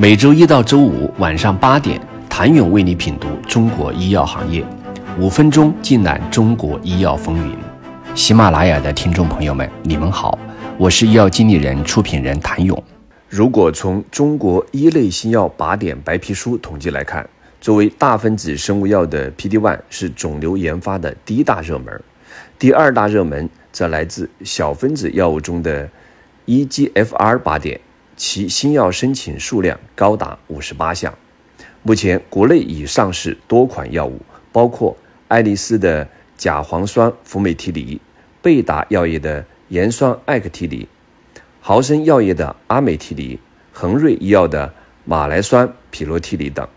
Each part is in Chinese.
每周一到周五晚上八点，谭勇为你品读中国医药行业，五分钟尽览中国医药风云。喜马拉雅的听众朋友们，你们好，我是医药经理人、出品人谭勇。如果从中国一类新药靶点白皮书统计来看，作为大分子生物药的 PD-1 是肿瘤研发的第一大热门，第二大热门则来自小分子药物中的 EGFR 靶点。其新药申请数量高达五十八项，目前国内已上市多款药物，包括爱丽丝的甲磺酸福美替尼、贝达药业的盐酸艾克替尼、豪生药业的阿美替尼、恒瑞医药的马来酸匹罗替尼等。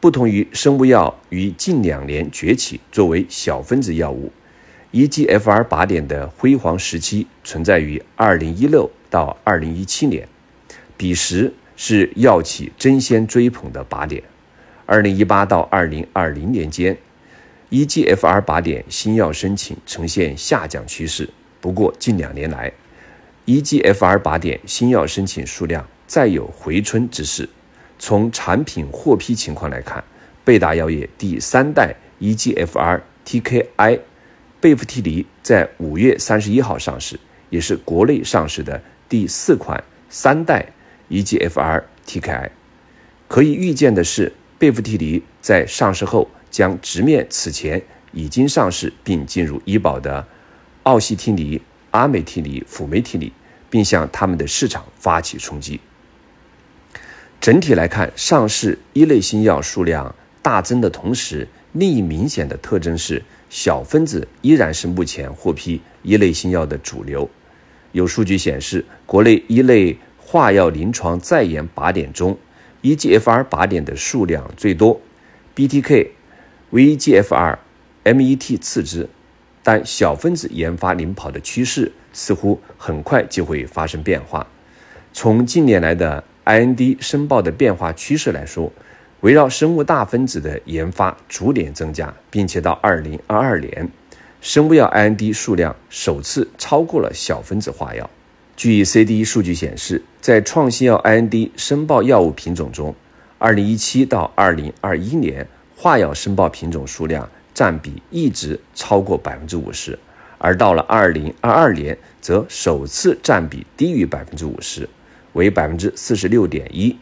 不同于生物药于近两年崛起作为小分子药物，EGFR 靶点的辉煌时期存在于二零一六到二零一七年。彼时是药企争先追捧的靶点。二零一八到二零二零年间，EGFR 靶点新药申请呈现下降趋势。不过近两年来，EGFR 靶点新药申请数量再有回春之势。从产品获批情况来看，贝达药业第三代 EGFR TKI 贝夫替尼在五月三十一号上市，也是国内上市的第四款三代。EGFR TKI，可以预见的是，贝弗替尼在上市后将直面此前已经上市并进入医保的奥西替尼、阿美替尼、辅酶替尼，并向他们的市场发起冲击。整体来看，上市一类新药数量大增的同时，另一明显的特征是，小分子依然是目前获批一类新药的主流。有数据显示，国内一类化药临床在研靶点中，EGFR 靶点的数量最多，BTK、VEGFR、MET 次之，但小分子研发领跑的趋势似乎很快就会发生变化。从近年来的 IND 申报的变化趋势来说，围绕生物大分子的研发逐年增加，并且到2022年，生物药 IND 数量首次超过了小分子化药。据 CDE 数据显示，在创新药 IND 申报药物品种中，2017到2021年化药申报品种数量占比一直超过百分之五十，而到了2022年，则首次占比低于百分之五十，为百分之四十六点一。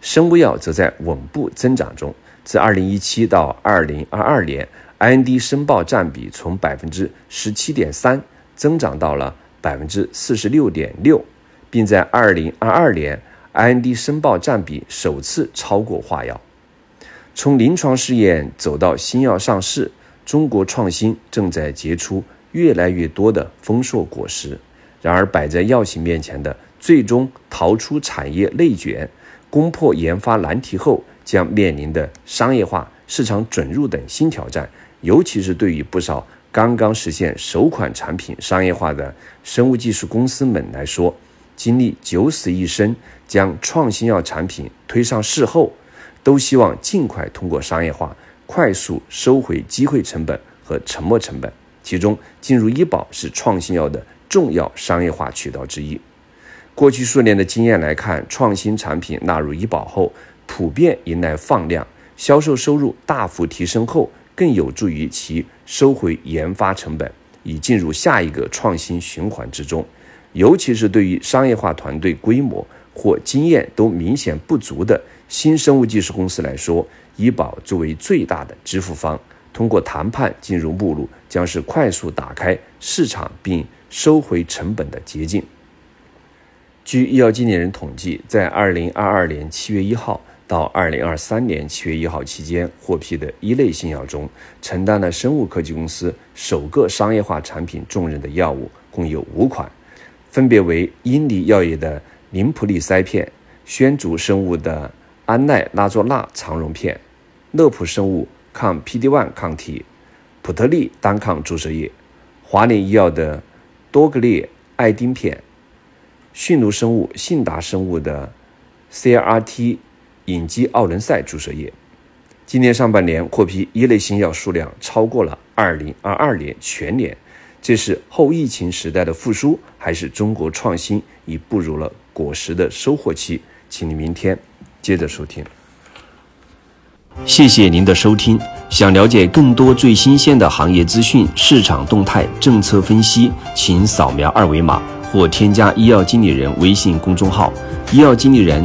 生物药则在稳步增长中，自2017到2022年，IND 申报占比从百分之十七点三增长到了。百分之四十六点六，并在二零二二年 IND 申报占比首次超过化药。从临床试验走到新药上市，中国创新正在结出越来越多的丰硕果实。然而，摆在药企面前的最终逃出产业内卷、攻破研发难题后，将面临的商业化、市场准入等新挑战，尤其是对于不少。刚刚实现首款产品商业化的生物技术公司们来说，经历九死一生将创新药产品推上市后，都希望尽快通过商业化，快速收回机会成本和沉没成本。其中，进入医保是创新药的重要商业化渠道之一。过去数年的经验来看，创新产品纳入医保后，普遍迎来放量，销售收入大幅提升后。更有助于其收回研发成本，以进入下一个创新循环之中。尤其是对于商业化团队规模或经验都明显不足的新生物技术公司来说，医保作为最大的支付方，通过谈判进入目录，将是快速打开市场并收回成本的捷径。据医药经理人统计，在二零二二年七月一号。到二零二三年七月一号期间获批的一类新药中，承担了生物科技公司首个商业化产品重任的药物共有五款，分别为英尼药业的林普利塞片、宣竹生物的安奈拉唑钠肠溶片、乐普生物抗 PD-1 抗体、普特利单抗注射液、华联医药的多格列艾丁片、迅卢生物、信达生物的 CRT。隐基奥伦赛注射液。今年上半年获批一类新药数量超过了2022年全年，这是后疫情时代的复苏，还是中国创新已步入了果实的收获期？请你明天接着收听。谢谢您的收听。想了解更多最新鲜的行业资讯、市场动态、政策分析，请扫描二维码或添加医药经理人微信公众号“医药经理人”。